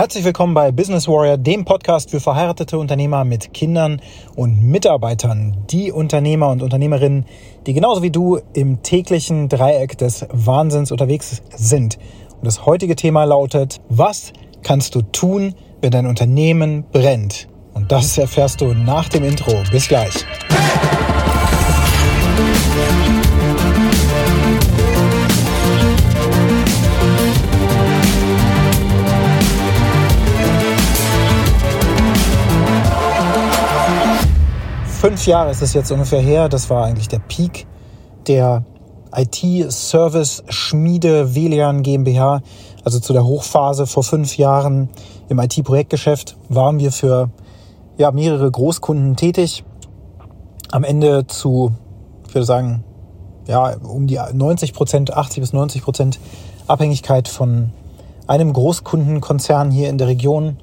Herzlich willkommen bei Business Warrior, dem Podcast für verheiratete Unternehmer mit Kindern und Mitarbeitern. Die Unternehmer und Unternehmerinnen, die genauso wie du im täglichen Dreieck des Wahnsinns unterwegs sind. Und das heutige Thema lautet, was kannst du tun, wenn dein Unternehmen brennt? Und das erfährst du nach dem Intro. Bis gleich. Fünf Jahre ist es jetzt ungefähr her. Das war eigentlich der Peak der IT-Service-Schmiede Velian GmbH. Also zu der Hochphase vor fünf Jahren im IT-Projektgeschäft waren wir für ja, mehrere Großkunden tätig. Am Ende zu, ich würde sagen, ja, um die 90 Prozent, 80 bis 90 Prozent Abhängigkeit von einem Großkundenkonzern hier in der Region,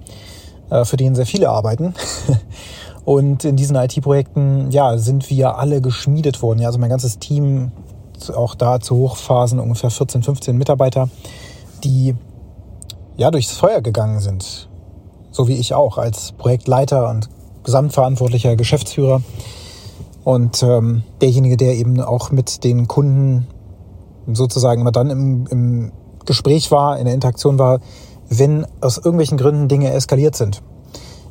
äh, für den sehr viele arbeiten. Und in diesen IT-Projekten, ja, sind wir alle geschmiedet worden. Ja, also mein ganzes Team, auch da zu Hochphasen ungefähr 14, 15 Mitarbeiter, die ja durchs Feuer gegangen sind so wie ich auch, als Projektleiter und gesamtverantwortlicher Geschäftsführer. Und ähm, derjenige, der eben auch mit den Kunden sozusagen immer dann im, im Gespräch war, in der Interaktion war, wenn aus irgendwelchen Gründen Dinge eskaliert sind.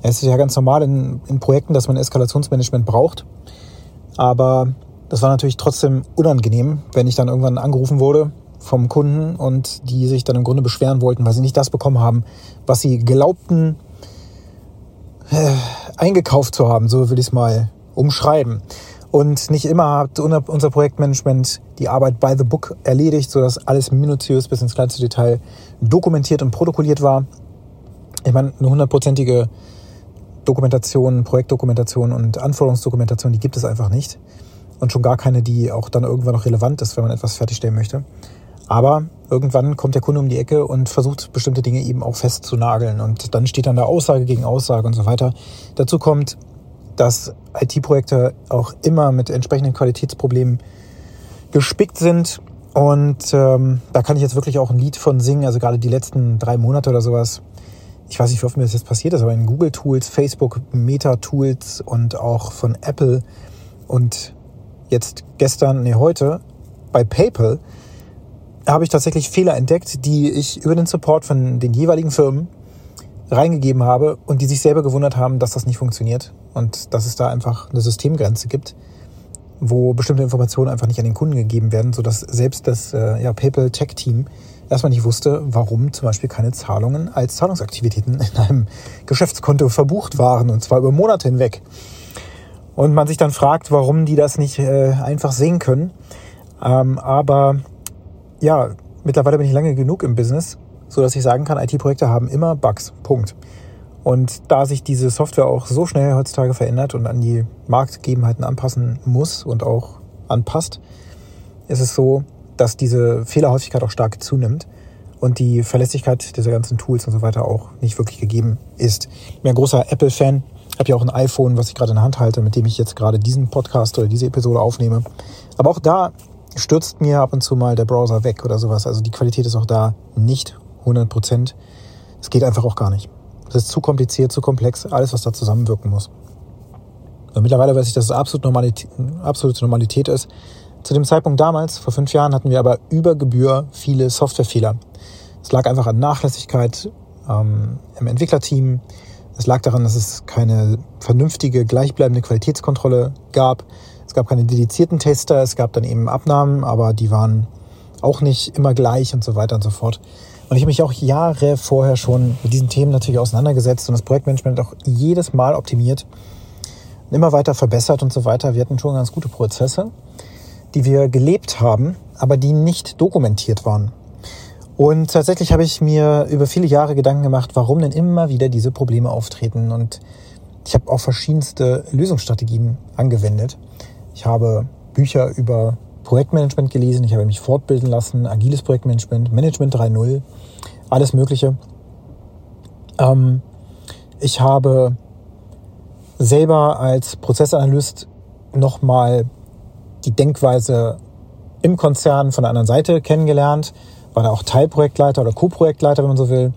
Es ist ja ganz normal in, in Projekten, dass man Eskalationsmanagement braucht. Aber das war natürlich trotzdem unangenehm, wenn ich dann irgendwann angerufen wurde vom Kunden und die sich dann im Grunde beschweren wollten, weil sie nicht das bekommen haben, was sie glaubten äh, eingekauft zu haben, so will ich es mal umschreiben. Und nicht immer hat unser Projektmanagement die Arbeit by the book erledigt, sodass alles minutiös bis ins kleinste Detail dokumentiert und protokolliert war. Ich meine, eine hundertprozentige Dokumentation, Projektdokumentation und Anforderungsdokumentation, die gibt es einfach nicht. Und schon gar keine, die auch dann irgendwann noch relevant ist, wenn man etwas fertigstellen möchte. Aber irgendwann kommt der Kunde um die Ecke und versucht bestimmte Dinge eben auch festzunageln. Und dann steht dann da Aussage gegen Aussage und so weiter. Dazu kommt, dass IT-Projekte auch immer mit entsprechenden Qualitätsproblemen gespickt sind. Und ähm, da kann ich jetzt wirklich auch ein Lied von singen. Also gerade die letzten drei Monate oder sowas. Ich weiß nicht, wie oft mir das jetzt passiert ist, aber in Google Tools, Facebook Meta Tools und auch von Apple und jetzt gestern, nee, heute bei PayPal habe ich tatsächlich Fehler entdeckt, die ich über den Support von den jeweiligen Firmen reingegeben habe und die sich selber gewundert haben, dass das nicht funktioniert und dass es da einfach eine Systemgrenze gibt, wo bestimmte Informationen einfach nicht an den Kunden gegeben werden, sodass selbst das äh, ja, PayPal Tech Team erstmal nicht wusste, warum zum Beispiel keine Zahlungen als Zahlungsaktivitäten in einem Geschäftskonto verbucht waren und zwar über Monate hinweg. Und man sich dann fragt, warum die das nicht äh, einfach sehen können. Ähm, aber ja, mittlerweile bin ich lange genug im Business, so dass ich sagen kann, IT-Projekte haben immer Bugs. Punkt. Und da sich diese Software auch so schnell heutzutage verändert und an die Marktgegebenheiten anpassen muss und auch anpasst, ist es so, dass diese Fehlerhäufigkeit auch stark zunimmt und die Verlässlichkeit dieser ganzen Tools und so weiter auch nicht wirklich gegeben ist. Ich bin ein großer Apple-Fan, habe ja auch ein iPhone, was ich gerade in der Hand halte, mit dem ich jetzt gerade diesen Podcast oder diese Episode aufnehme. Aber auch da stürzt mir ab und zu mal der Browser weg oder sowas. Also die Qualität ist auch da nicht 100 Prozent. Es geht einfach auch gar nicht. Es ist zu kompliziert, zu komplex, alles, was da zusammenwirken muss. Und mittlerweile weiß ich, dass es absolut Normalität, absolute Normalität ist. Zu dem Zeitpunkt damals, vor fünf Jahren, hatten wir aber über Gebühr viele Softwarefehler. Es lag einfach an Nachlässigkeit ähm, im Entwicklerteam. Es lag daran, dass es keine vernünftige, gleichbleibende Qualitätskontrolle gab gab keine dedizierten Tester, es gab dann eben Abnahmen, aber die waren auch nicht immer gleich und so weiter und so fort. Und ich habe mich auch Jahre vorher schon mit diesen Themen natürlich auseinandergesetzt und das Projektmanagement auch jedes Mal optimiert, immer weiter verbessert und so weiter. Wir hatten schon ganz gute Prozesse, die wir gelebt haben, aber die nicht dokumentiert waren. Und tatsächlich habe ich mir über viele Jahre Gedanken gemacht, warum denn immer wieder diese Probleme auftreten. Und ich habe auch verschiedenste Lösungsstrategien angewendet. Ich habe Bücher über Projektmanagement gelesen, ich habe mich fortbilden lassen, agiles Projektmanagement, Management 3.0, alles Mögliche. Ähm, ich habe selber als Prozessanalyst nochmal die Denkweise im Konzern von der anderen Seite kennengelernt, war da auch Teilprojektleiter oder Co-Projektleiter, wenn man so will.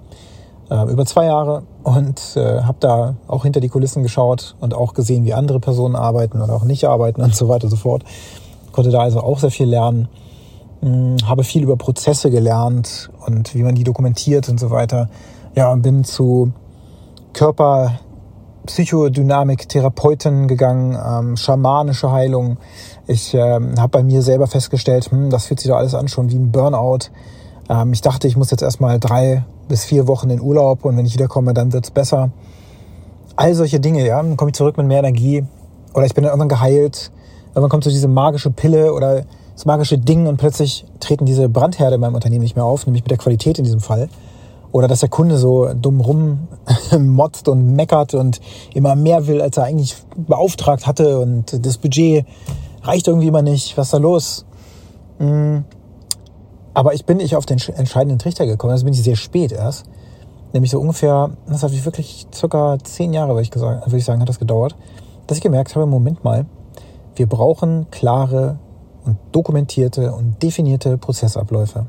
äh, über zwei Jahre und äh, habe da auch hinter die Kulissen geschaut und auch gesehen, wie andere Personen arbeiten oder auch nicht arbeiten und so weiter und so fort. Konnte da also auch sehr viel lernen. Hm, habe viel über Prozesse gelernt und wie man die dokumentiert und so weiter. Ja, und bin zu Körper Psychodynamik-Therapeuten gegangen, ähm, schamanische Heilung. Ich ähm, habe bei mir selber festgestellt, hm, das fühlt sich doch alles an schon wie ein Burnout. Ähm, ich dachte, ich muss jetzt erstmal drei bis vier Wochen in Urlaub und wenn ich wiederkomme, dann wird's besser. All solche Dinge, ja. Dann komme ich zurück mit mehr Energie oder ich bin dann irgendwann geheilt. Irgendwann kommt so diese magische Pille oder das magische Ding und plötzlich treten diese Brandherde in meinem Unternehmen nicht mehr auf, nämlich mit der Qualität in diesem Fall. Oder dass der Kunde so dumm rummotzt und meckert und immer mehr will, als er eigentlich beauftragt hatte und das Budget reicht irgendwie immer nicht. Was ist da los? Mm. Aber ich bin nicht auf den entscheidenden Trichter gekommen. Das bin ich sehr spät erst. Nämlich so ungefähr, das hat wirklich circa zehn Jahre, würde ich, gesagt, würde ich sagen, hat das gedauert, dass ich gemerkt habe, Moment mal, wir brauchen klare und dokumentierte und definierte Prozessabläufe.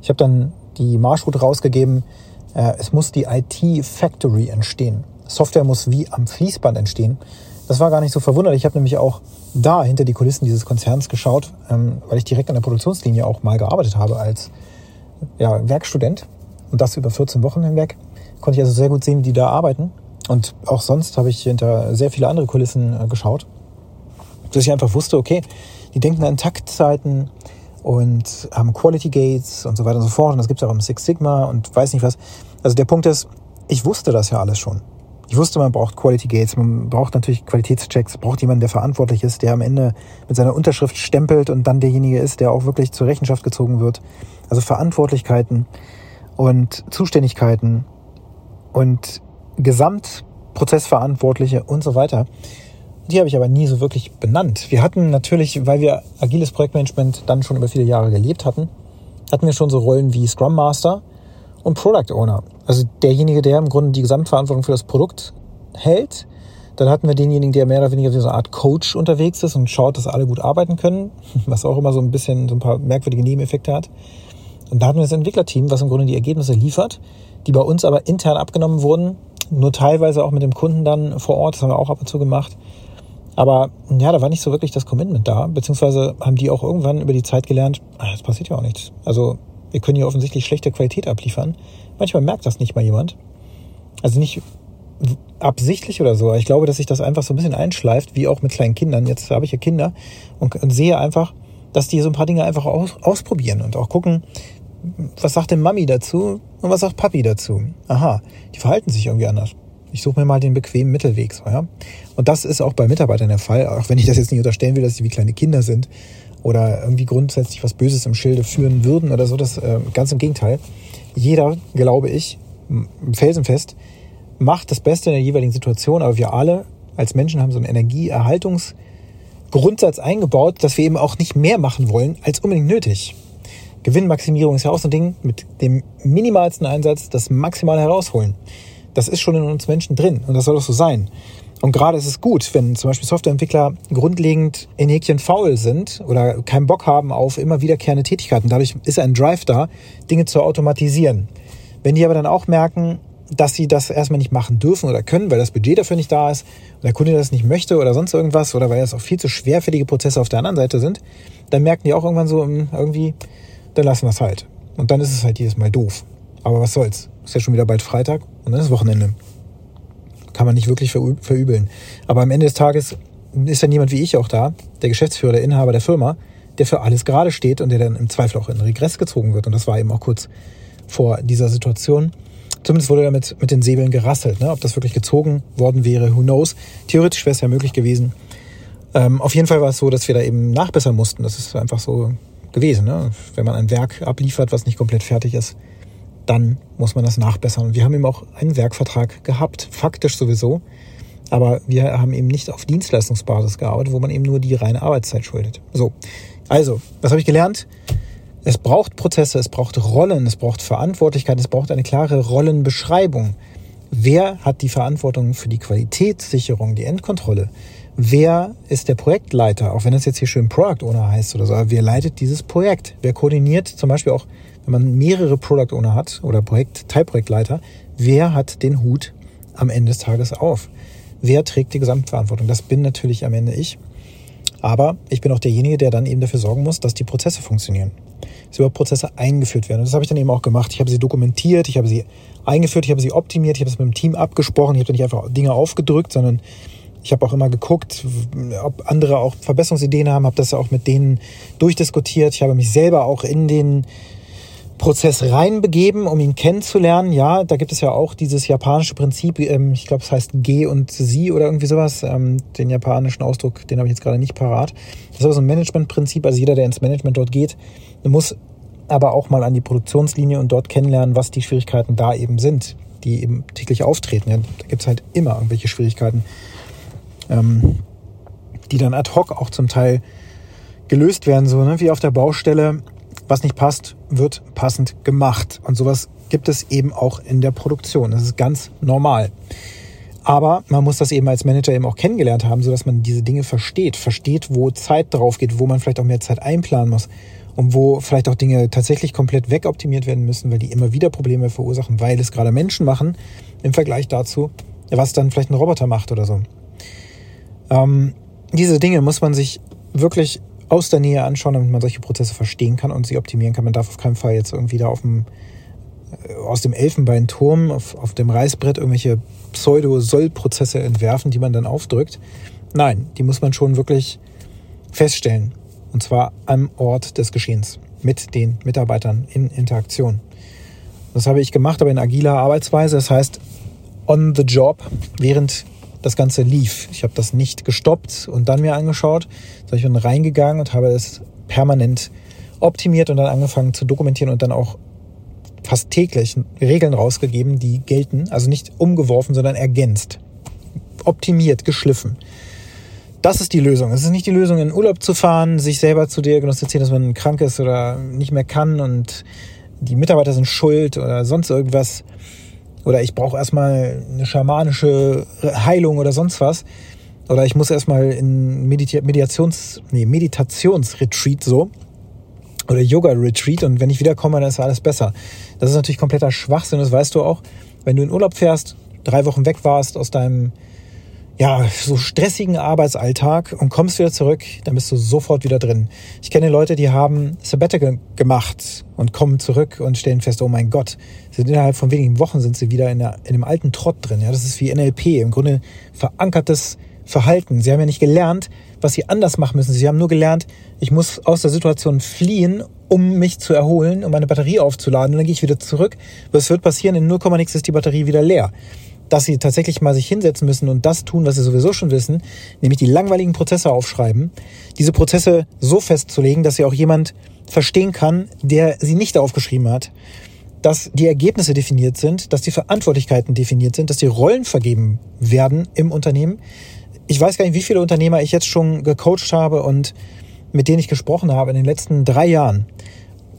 Ich habe dann die Marschroute rausgegeben, äh, es muss die IT-Factory entstehen. Software muss wie am Fließband entstehen. Das war gar nicht so verwunderlich. Ich habe nämlich auch da hinter die Kulissen dieses Konzerns geschaut, ähm, weil ich direkt an der Produktionslinie auch mal gearbeitet habe als ja, Werkstudent und das über 14 Wochen hinweg. Konnte ich also sehr gut sehen, wie die da arbeiten. Und auch sonst habe ich hinter sehr viele andere Kulissen äh, geschaut, dass ich einfach wusste, okay, die denken an Taktzeiten, und haben Quality Gates und so weiter und so fort. Und das gibt es auch im Six Sigma und weiß nicht was. Also der Punkt ist, ich wusste das ja alles schon. Ich wusste, man braucht Quality Gates, man braucht natürlich Qualitätschecks, braucht jemanden, der verantwortlich ist, der am Ende mit seiner Unterschrift stempelt und dann derjenige ist, der auch wirklich zur Rechenschaft gezogen wird. Also Verantwortlichkeiten und Zuständigkeiten und Gesamtprozessverantwortliche und so weiter. Die habe ich aber nie so wirklich benannt. Wir hatten natürlich, weil wir agiles Projektmanagement dann schon über viele Jahre gelebt hatten, hatten wir schon so Rollen wie Scrum Master und Product Owner. Also derjenige, der im Grunde die Gesamtverantwortung für das Produkt hält. Dann hatten wir denjenigen, der mehr oder weniger wie so eine Art Coach unterwegs ist und schaut, dass alle gut arbeiten können, was auch immer so ein bisschen so ein paar merkwürdige Nebeneffekte hat. Und da hatten wir das Entwicklerteam, was im Grunde die Ergebnisse liefert, die bei uns aber intern abgenommen wurden, nur teilweise auch mit dem Kunden dann vor Ort, das haben wir auch ab und zu gemacht. Aber ja, da war nicht so wirklich das Commitment da, beziehungsweise haben die auch irgendwann über die Zeit gelernt, ah, das passiert ja auch nichts. Also wir können hier offensichtlich schlechte Qualität abliefern. Manchmal merkt das nicht mal jemand. Also nicht absichtlich oder so. Ich glaube, dass sich das einfach so ein bisschen einschleift, wie auch mit kleinen Kindern. Jetzt habe ich ja Kinder und, und sehe einfach, dass die so ein paar Dinge einfach aus, ausprobieren und auch gucken, was sagt denn Mami dazu und was sagt Papi dazu. Aha, die verhalten sich irgendwie anders. Ich suche mir mal den bequemen Mittelweg. So, ja? Und das ist auch bei Mitarbeitern der Fall, auch wenn ich das jetzt nicht unterstellen will, dass sie wie kleine Kinder sind oder irgendwie grundsätzlich was Böses im Schilde führen würden oder so. Das äh, ganz im Gegenteil. Jeder, glaube ich, felsenfest, macht das Beste in der jeweiligen Situation, aber wir alle als Menschen haben so einen Energieerhaltungsgrundsatz eingebaut, dass wir eben auch nicht mehr machen wollen als unbedingt nötig. Gewinnmaximierung ist ja auch so ein Ding, mit dem minimalsten Einsatz das Maximale herausholen. Das ist schon in uns Menschen drin und das soll auch so sein. Und gerade ist es gut, wenn zum Beispiel Softwareentwickler grundlegend in Häkchen faul sind oder keinen Bock haben auf immer wiederkehrende Tätigkeiten. Dadurch ist ein Drive da, Dinge zu automatisieren. Wenn die aber dann auch merken, dass sie das erstmal nicht machen dürfen oder können, weil das Budget dafür nicht da ist und der Kunde das nicht möchte oder sonst irgendwas oder weil das auch viel zu schwerfällige Prozesse auf der anderen Seite sind, dann merken die auch irgendwann so hm, irgendwie, dann lassen wir es halt. Und dann ist es halt jedes Mal doof. Aber was soll's? Ist ja schon wieder bald Freitag und dann ist Wochenende. Kann man nicht wirklich verübeln. Aber am Ende des Tages ist dann jemand wie ich auch da, der Geschäftsführer, der Inhaber der Firma, der für alles gerade steht und der dann im Zweifel auch in Regress gezogen wird. Und das war eben auch kurz vor dieser Situation. Zumindest wurde damit mit den Säbeln gerasselt. Ne? Ob das wirklich gezogen worden wäre, who knows. Theoretisch wäre es ja möglich gewesen. Ähm, auf jeden Fall war es so, dass wir da eben nachbessern mussten. Das ist einfach so gewesen. Ne? Wenn man ein Werk abliefert, was nicht komplett fertig ist, dann muss man das nachbessern. Und wir haben eben auch einen Werkvertrag gehabt, faktisch sowieso. Aber wir haben eben nicht auf Dienstleistungsbasis gearbeitet, wo man eben nur die reine Arbeitszeit schuldet. So, also, was habe ich gelernt? Es braucht Prozesse, es braucht Rollen, es braucht Verantwortlichkeit, es braucht eine klare Rollenbeschreibung. Wer hat die Verantwortung für die Qualitätssicherung, die Endkontrolle? Wer ist der Projektleiter? Auch wenn das jetzt hier schön Product Owner heißt oder so, aber wer leitet dieses Projekt? Wer koordiniert zum Beispiel auch wenn man mehrere Product Owner hat oder Projekt, Teilprojektleiter, wer hat den Hut am Ende des Tages auf? Wer trägt die Gesamtverantwortung? Das bin natürlich am Ende ich. Aber ich bin auch derjenige, der dann eben dafür sorgen muss, dass die Prozesse funktionieren. Dass überhaupt Prozesse eingeführt werden. Und das habe ich dann eben auch gemacht. Ich habe sie dokumentiert, ich habe sie eingeführt, ich habe sie optimiert, ich habe es mit dem Team abgesprochen, ich habe nicht einfach Dinge aufgedrückt, sondern ich habe auch immer geguckt, ob andere auch Verbesserungsideen haben, habe das auch mit denen durchdiskutiert. Ich habe mich selber auch in den Prozess reinbegeben, um ihn kennenzulernen. Ja, da gibt es ja auch dieses japanische Prinzip, ähm, ich glaube, es heißt G und Sie oder irgendwie sowas. Ähm, den japanischen Ausdruck, den habe ich jetzt gerade nicht parat. Das ist aber so ein Managementprinzip. Also jeder, der ins Management dort geht, muss aber auch mal an die Produktionslinie und dort kennenlernen, was die Schwierigkeiten da eben sind, die eben täglich auftreten. Da gibt es halt immer irgendwelche Schwierigkeiten, ähm, die dann ad hoc auch zum Teil gelöst werden, so ne? wie auf der Baustelle was nicht passt, wird passend gemacht. Und sowas gibt es eben auch in der Produktion. Das ist ganz normal. Aber man muss das eben als Manager eben auch kennengelernt haben, sodass man diese Dinge versteht, versteht, wo Zeit drauf geht, wo man vielleicht auch mehr Zeit einplanen muss und wo vielleicht auch Dinge tatsächlich komplett wegoptimiert werden müssen, weil die immer wieder Probleme verursachen, weil es gerade Menschen machen im Vergleich dazu, was dann vielleicht ein Roboter macht oder so. Ähm, diese Dinge muss man sich wirklich aus der Nähe anschauen, damit man solche Prozesse verstehen kann und sie optimieren kann. Man darf auf keinen Fall jetzt irgendwie da auf dem, äh, aus dem Elfenbeinturm auf, auf dem Reißbrett irgendwelche Pseudo-Soll-Prozesse entwerfen, die man dann aufdrückt. Nein, die muss man schon wirklich feststellen. Und zwar am Ort des Geschehens mit den Mitarbeitern in Interaktion. Das habe ich gemacht, aber in agiler Arbeitsweise. Das heißt, on the job, während das Ganze lief. Ich habe das nicht gestoppt und dann mir angeschaut, sondern ich bin reingegangen und habe es permanent optimiert und dann angefangen zu dokumentieren und dann auch fast täglich Regeln rausgegeben, die gelten. Also nicht umgeworfen, sondern ergänzt. Optimiert, geschliffen. Das ist die Lösung. Es ist nicht die Lösung, in Urlaub zu fahren, sich selber zu diagnostizieren, dass man krank ist oder nicht mehr kann und die Mitarbeiter sind schuld oder sonst irgendwas oder ich brauche erstmal eine schamanische Heilung oder sonst was. Oder ich muss erstmal in Medita Meditations, nee, Meditationsretreat so. Oder Yoga-Retreat und wenn ich wiederkomme, dann ist alles besser. Das ist natürlich kompletter Schwachsinn, das weißt du auch. Wenn du in Urlaub fährst, drei Wochen weg warst aus deinem ja, so stressigen Arbeitsalltag und kommst wieder zurück, dann bist du sofort wieder drin. Ich kenne Leute, die haben Sabbatical gemacht und kommen zurück und stellen fest, oh mein Gott, sind innerhalb von wenigen Wochen sind sie wieder in, der, in dem alten Trott drin. Ja, das ist wie NLP, im Grunde verankertes Verhalten. Sie haben ja nicht gelernt, was sie anders machen müssen. Sie haben nur gelernt, ich muss aus der Situation fliehen, um mich zu erholen, um meine Batterie aufzuladen und dann gehe ich wieder zurück. Was wird passieren? In 0, nix ist die Batterie wieder leer dass sie tatsächlich mal sich hinsetzen müssen und das tun, was sie sowieso schon wissen, nämlich die langweiligen Prozesse aufschreiben, diese Prozesse so festzulegen, dass sie auch jemand verstehen kann, der sie nicht aufgeschrieben hat, dass die Ergebnisse definiert sind, dass die Verantwortlichkeiten definiert sind, dass die Rollen vergeben werden im Unternehmen. Ich weiß gar nicht, wie viele Unternehmer ich jetzt schon gecoacht habe und mit denen ich gesprochen habe in den letzten drei Jahren,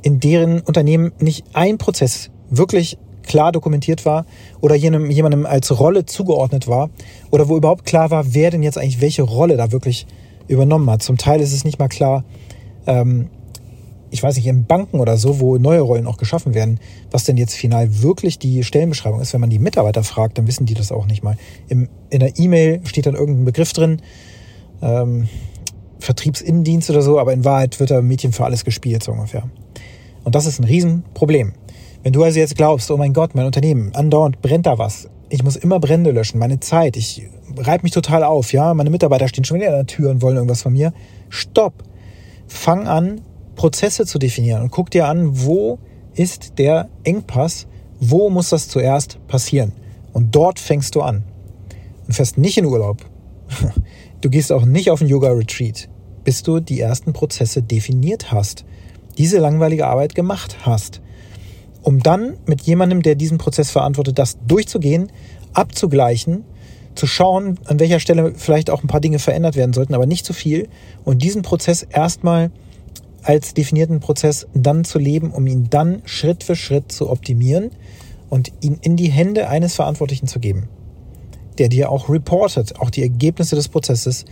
in deren Unternehmen nicht ein Prozess wirklich klar dokumentiert war oder jenem, jemandem als Rolle zugeordnet war oder wo überhaupt klar war, wer denn jetzt eigentlich welche Rolle da wirklich übernommen hat. Zum Teil ist es nicht mal klar, ähm, ich weiß nicht, in Banken oder so, wo neue Rollen auch geschaffen werden, was denn jetzt final wirklich die Stellenbeschreibung ist. Wenn man die Mitarbeiter fragt, dann wissen die das auch nicht mal. Im, in der E-Mail steht dann irgendein Begriff drin, ähm, Vertriebsinnendienst oder so, aber in Wahrheit wird da Mädchen für alles gespielt, so ungefähr. Und das ist ein Riesenproblem. Wenn du also jetzt glaubst, oh mein Gott, mein Unternehmen, andauernd brennt da was. Ich muss immer Brände löschen, meine Zeit, ich reibe mich total auf, ja, meine Mitarbeiter stehen schon wieder an der Tür und wollen irgendwas von mir. Stopp. Fang an, Prozesse zu definieren und guck dir an, wo ist der Engpass, wo muss das zuerst passieren? Und dort fängst du an. Und fährst nicht in Urlaub. Du gehst auch nicht auf ein Yoga-Retreat, bis du die ersten Prozesse definiert hast, diese langweilige Arbeit gemacht hast um dann mit jemandem, der diesen Prozess verantwortet, das durchzugehen, abzugleichen, zu schauen, an welcher Stelle vielleicht auch ein paar Dinge verändert werden sollten, aber nicht zu viel und diesen Prozess erstmal als definierten Prozess dann zu leben, um ihn dann Schritt für Schritt zu optimieren und ihn in die Hände eines Verantwortlichen zu geben, der dir auch reportet, auch die Ergebnisse des Prozesses.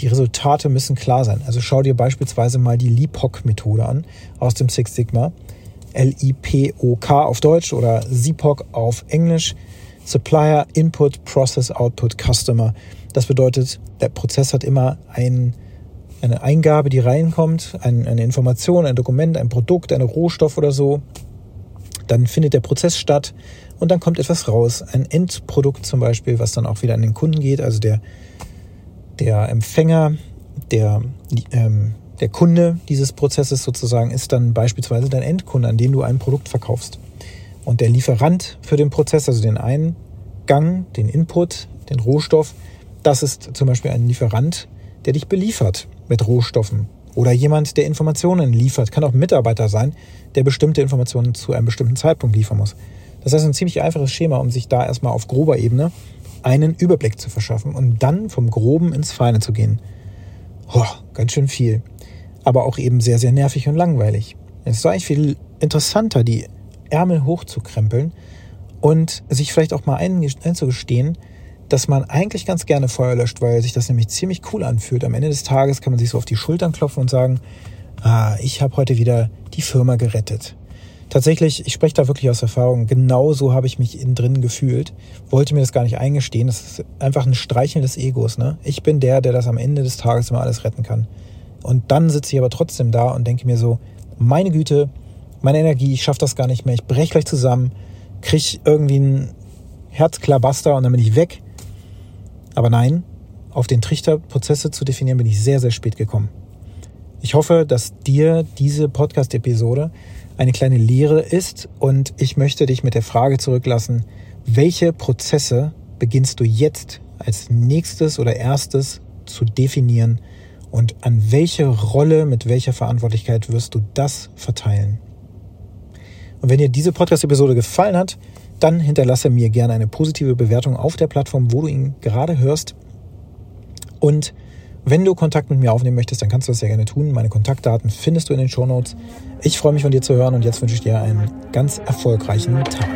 Die Resultate müssen klar sein. Also schau dir beispielsweise mal die LIPOC-Methode an aus dem Six Sigma. L-I-P-O-K auf Deutsch oder SIPOC auf Englisch. Supplier, Input, Process, Output, Customer. Das bedeutet, der Prozess hat immer ein, eine Eingabe, die reinkommt, ein, eine Information, ein Dokument, ein Produkt, ein Rohstoff oder so. Dann findet der Prozess statt und dann kommt etwas raus. Ein Endprodukt zum Beispiel, was dann auch wieder an den Kunden geht. Also der, der Empfänger, der, ähm, der Kunde dieses Prozesses sozusagen ist dann beispielsweise dein Endkunde, an den du ein Produkt verkaufst. Und der Lieferant für den Prozess, also den Eingang, den Input, den Rohstoff, das ist zum Beispiel ein Lieferant, der dich beliefert mit Rohstoffen. Oder jemand, der Informationen liefert. Kann auch ein Mitarbeiter sein, der bestimmte Informationen zu einem bestimmten Zeitpunkt liefern muss. Das heißt, ein ziemlich einfaches Schema, um sich da erstmal auf grober Ebene einen Überblick zu verschaffen und dann vom Groben ins Feine zu gehen. Oh, ganz schön viel. Aber auch eben sehr, sehr nervig und langweilig. Es ist eigentlich viel interessanter, die Ärmel hochzukrempeln und sich vielleicht auch mal einzugestehen, dass man eigentlich ganz gerne Feuer löscht, weil sich das nämlich ziemlich cool anfühlt. Am Ende des Tages kann man sich so auf die Schultern klopfen und sagen, ah, ich habe heute wieder die Firma gerettet. Tatsächlich, ich spreche da wirklich aus Erfahrung, genau so habe ich mich innen drin gefühlt, wollte mir das gar nicht eingestehen. Das ist einfach ein Streicheln des Egos. Ne? Ich bin der, der das am Ende des Tages immer alles retten kann. Und dann sitze ich aber trotzdem da und denke mir so, meine Güte, meine Energie, ich schaffe das gar nicht mehr, ich breche gleich zusammen, kriege irgendwie einen Herzklabaster und dann bin ich weg. Aber nein, auf den Trichter Prozesse zu definieren, bin ich sehr, sehr spät gekommen. Ich hoffe, dass dir diese Podcast-Episode eine kleine Lehre ist und ich möchte dich mit der Frage zurücklassen, welche Prozesse beginnst du jetzt als nächstes oder erstes zu definieren und an welche Rolle mit welcher Verantwortlichkeit wirst du das verteilen? Und wenn dir diese Podcast-Episode gefallen hat, dann hinterlasse mir gerne eine positive Bewertung auf der Plattform, wo du ihn gerade hörst. Und wenn du Kontakt mit mir aufnehmen möchtest, dann kannst du das sehr gerne tun. Meine Kontaktdaten findest du in den Show Notes. Ich freue mich von dir zu hören und jetzt wünsche ich dir einen ganz erfolgreichen Tag.